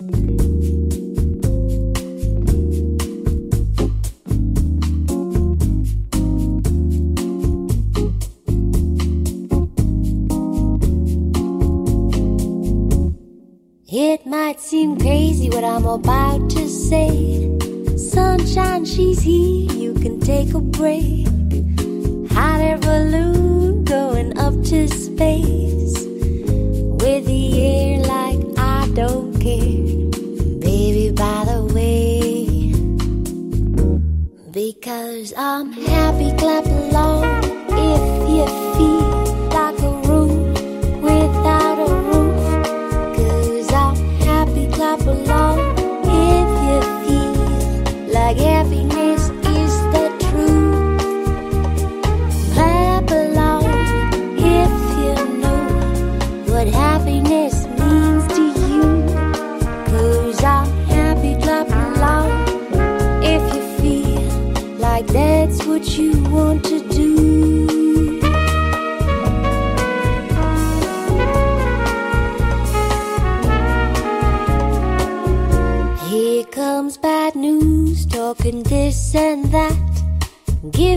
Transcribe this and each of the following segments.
It might seem crazy what I'm about to say. Sunshine, she's here, you can take a break. Hot air balloon going up to space with the air like I don't baby, by the way. Because I'm happy, clap.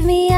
give me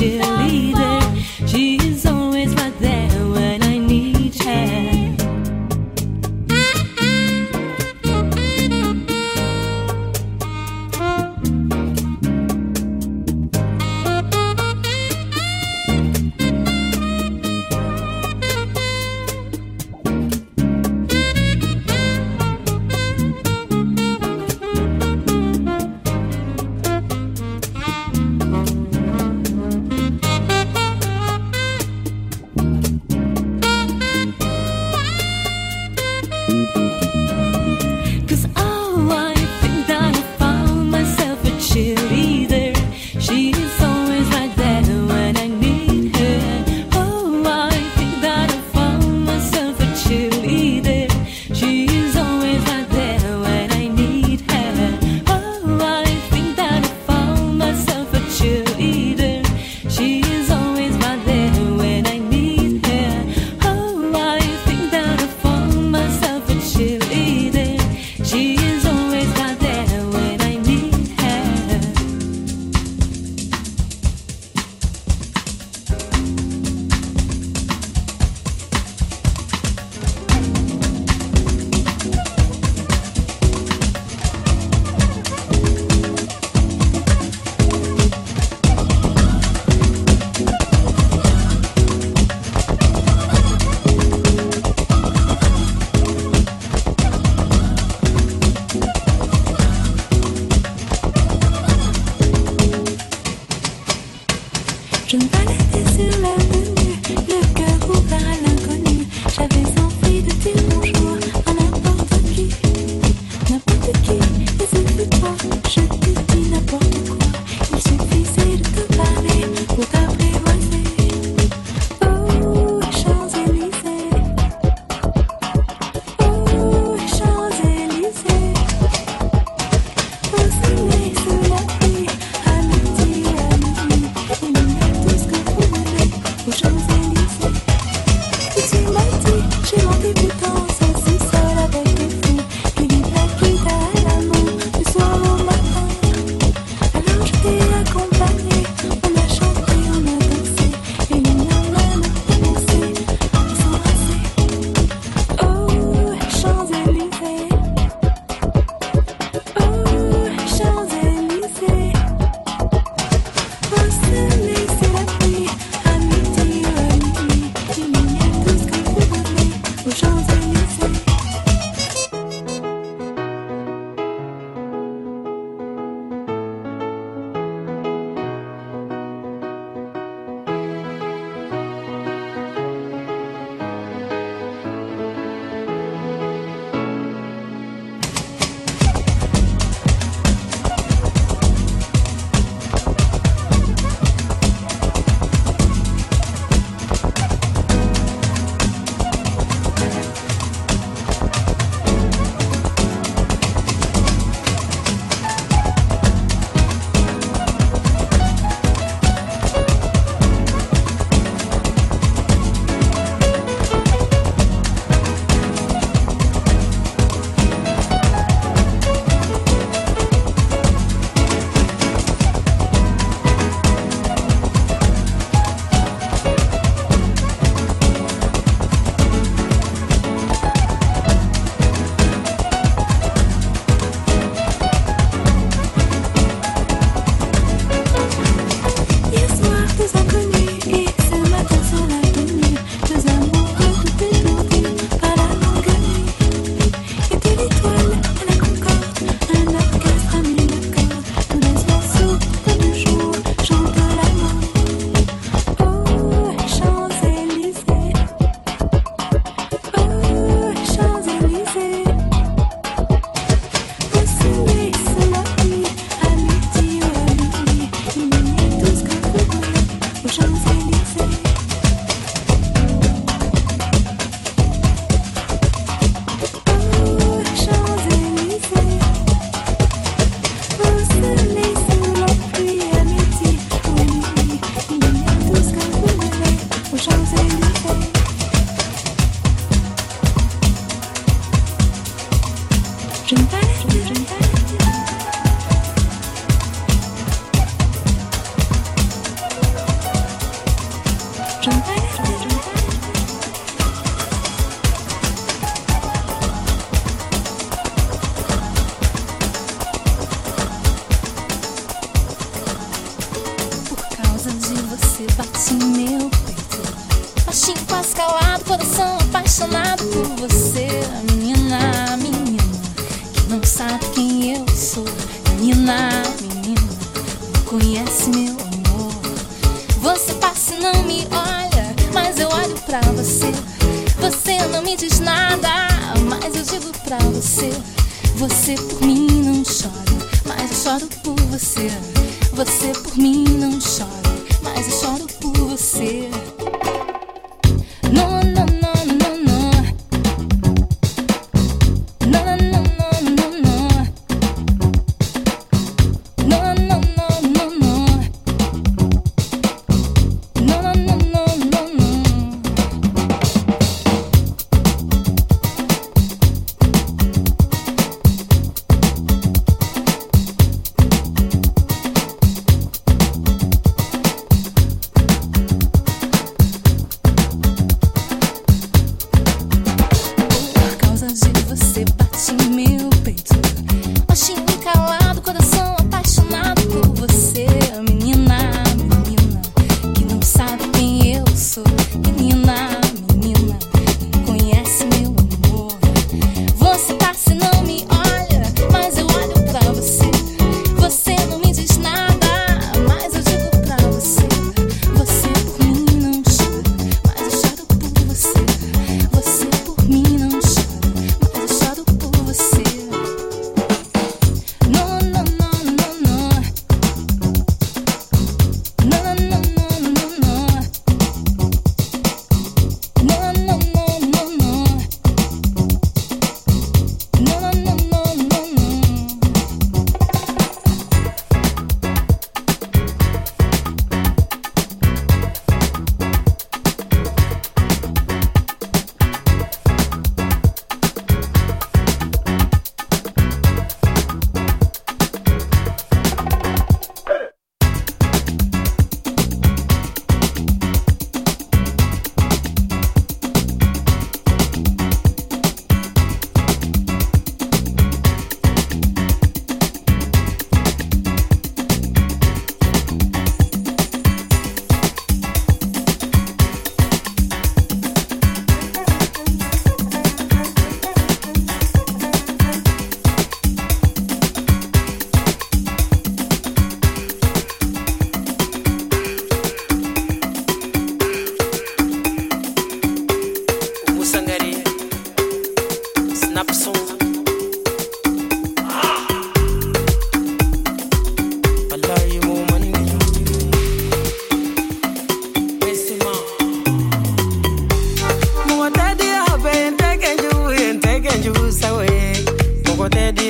myself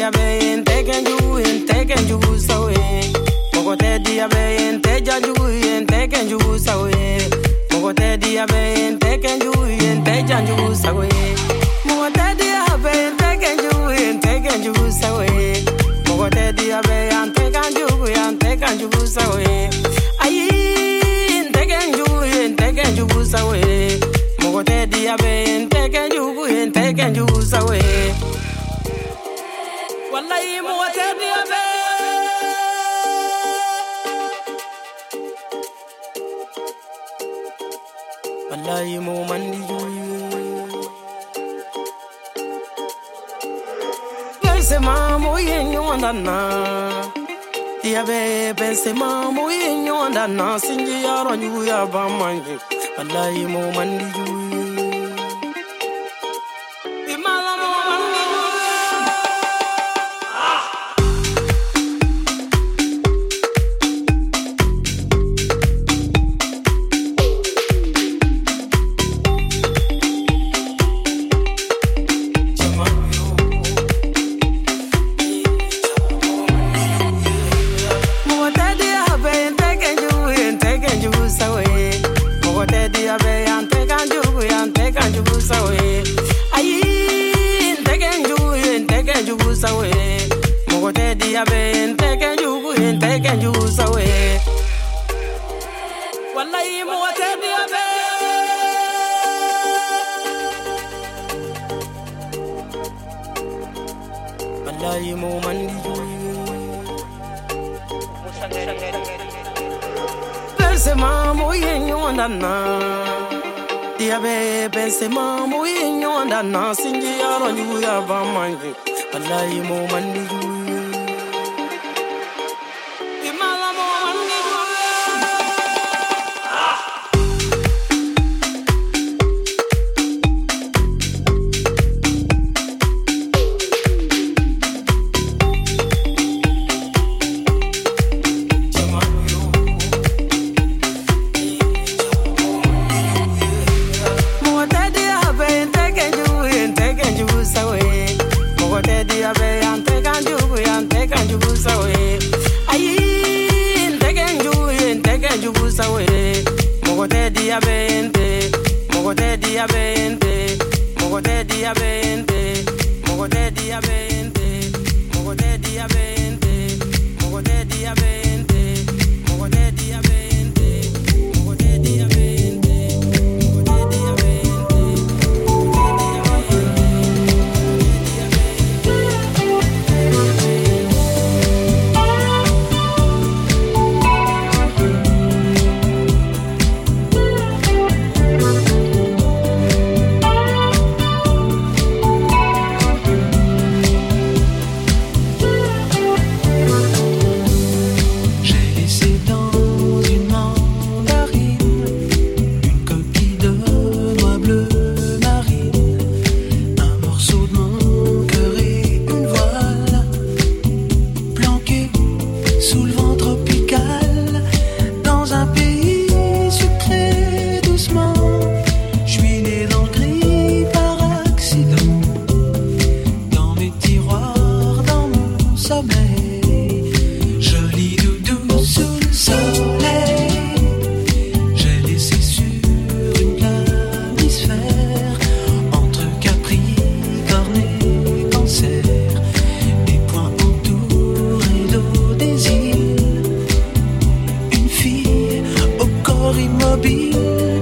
dia beyen te ken te ken e mogo te dia beyen te ja ju yen te ken e mogo te dia beyen te ken ju yen te ja e mogo te dia beyen te ken ju yen te ken e mogo te dia beyen te ken ju yen te ken e te ken te ken e mogo te dia beyen wallahi mu mandi juyi Pensema moye nyonda na Diabe pensema moye nyonda na Sinji yaro nyuya ba manji Wallahi mu mandi juyi immobile,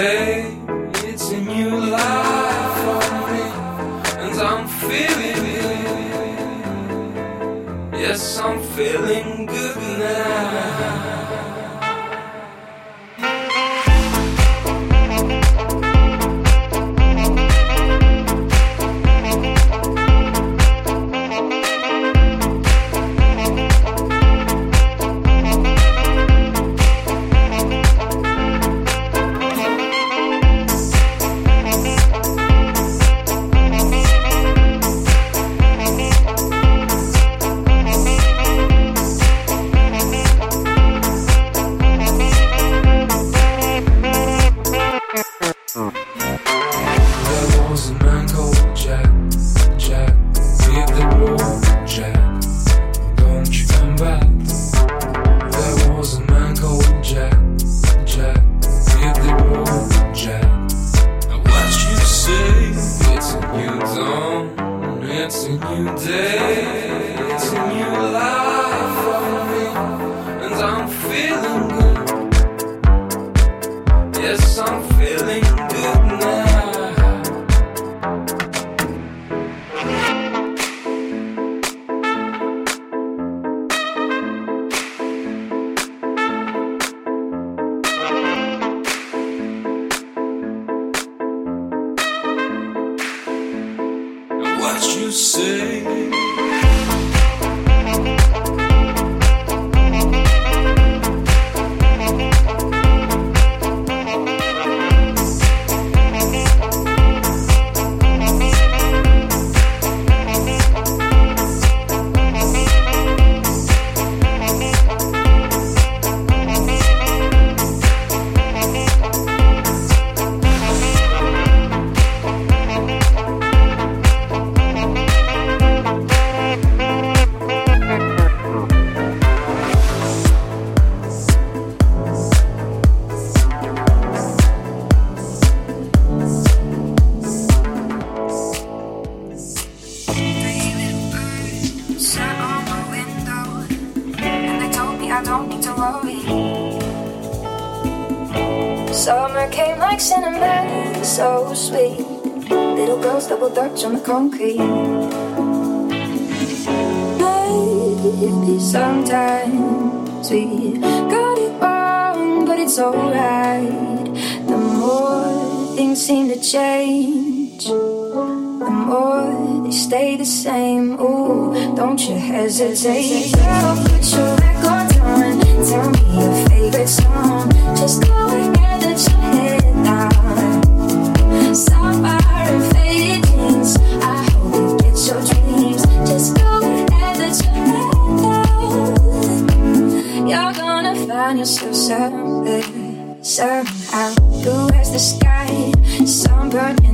It's a new life for me, and I'm feeling it. Yes, I'm feeling good now. concrete. Maybe sometimes we got it wrong, but it's alright. The more things seem to change, the more they stay the same. Ooh, don't you hesitate. Girl, put your record on. Tell me your favorite song. Just go ahead. find yourself someday, somehow. Blue as the sky, sunburned.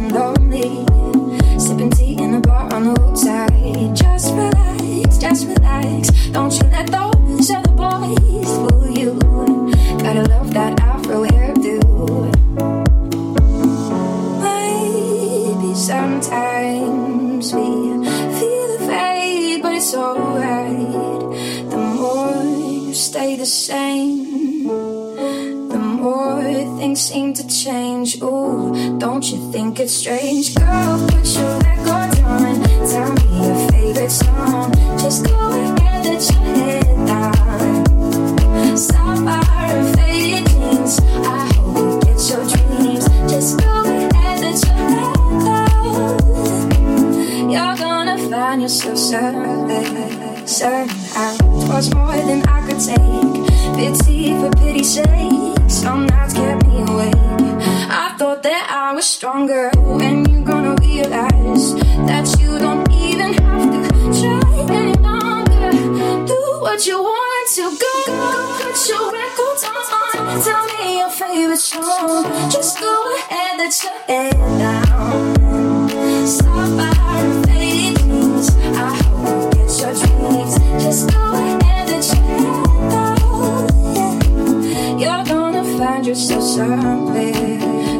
say. Some nights kept me awake. I thought that I was stronger. When you gonna realize that you don't even have to try any longer? Do what you want to go. go put your records on. Tell me your favorite song. Just go ahead, let your head down. just so softly,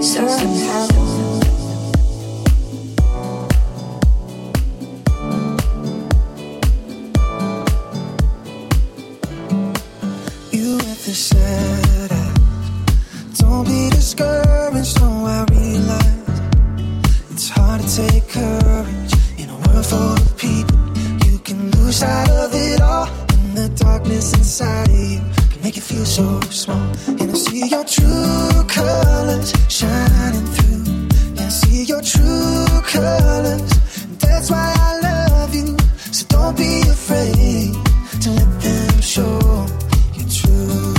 somehow. You have to set out. Don't be discouraged. No, I realize it's hard to take courage in a world full of people. You can lose sight of it all in the darkness inside of you feel so small. And I see your true colors shining through. Yeah, I see your true colors. That's why I love you. So don't be afraid to let them show your true.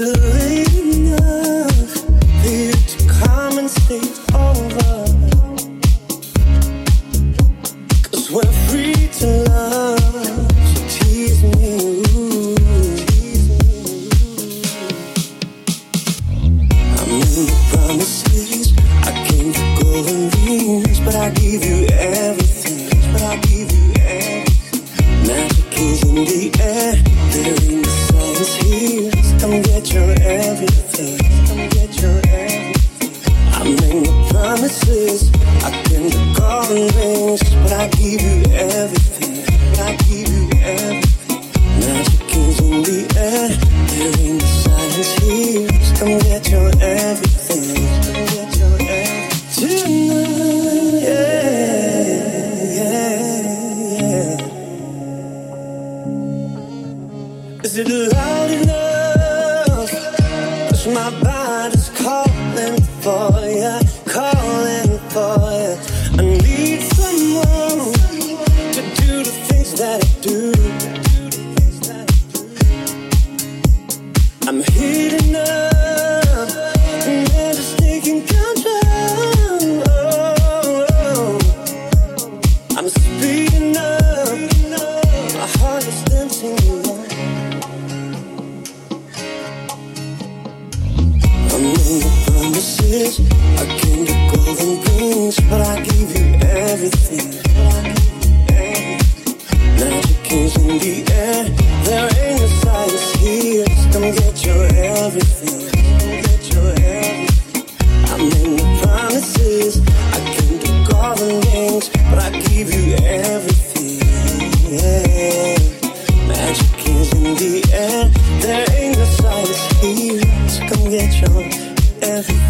to everything.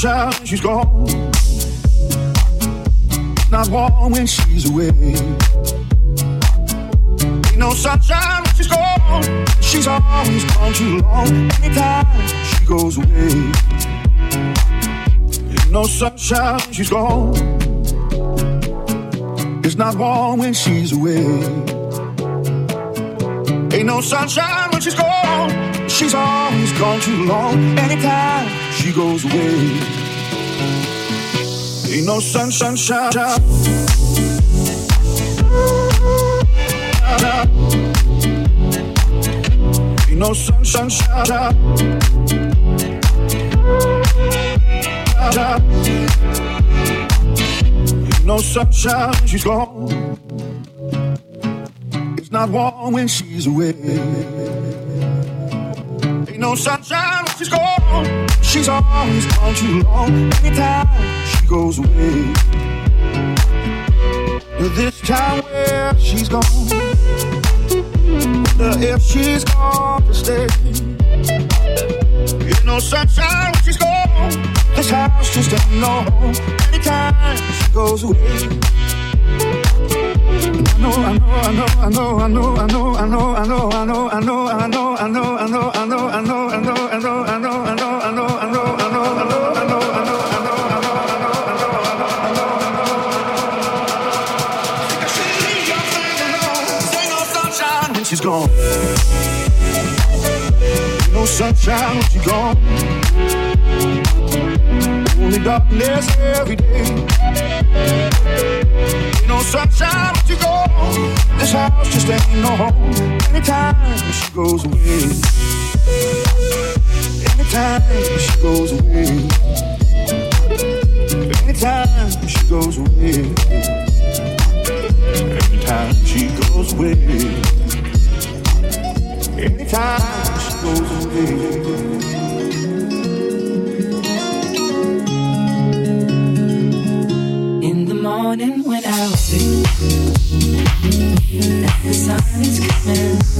sunshine when she's gone. Not warm when she's away. Ain't no sunshine when she's gone. She's always gone too long. Anytime she goes away. Ain't no sunshine when she's gone. It's not warm when she's away. Ain't no sunshine when she's gone. She's always gone too long. Anytime she goes away. Ain't no sun, sunshine. Ain't no sun, sunshine. Ain't no sunshine, she's gone. It's not warm when she's away. Ain't no sunshine when she's gone. She's always gone too long anytime she goes away. This time where she's gone, wonder if she's gone to stay. You know, sunshine when she's gone, this house just ain't no home anytime she goes away. I know, I know, I know, I know, I know, I know, I know, I know, I know, I know, I know, I know, I know, I know, I know, I know, I know, I know. She's gone. No sunshine when she's gone. Only darkness every day. Ain't No sunshine when she's gone. This house just ain't no home. Anytime she goes away. Anytime she goes away. Anytime she goes away. Anytime she goes away. Anytime she goes away. In the morning when I wake the sun is coming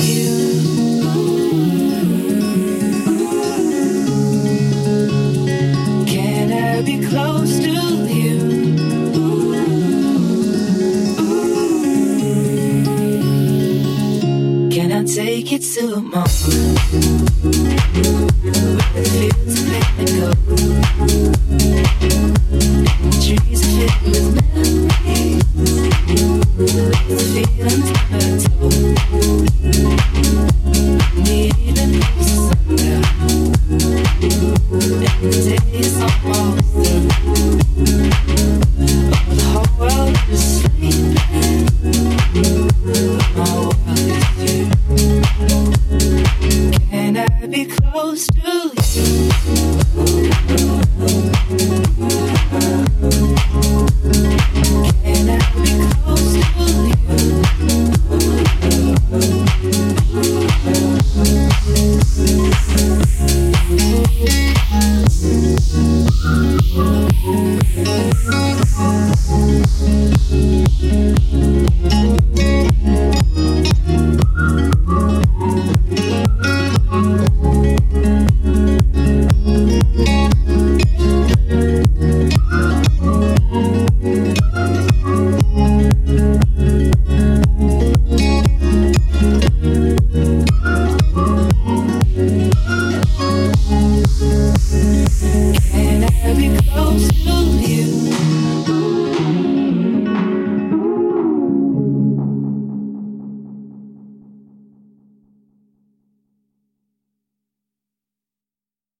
to a moment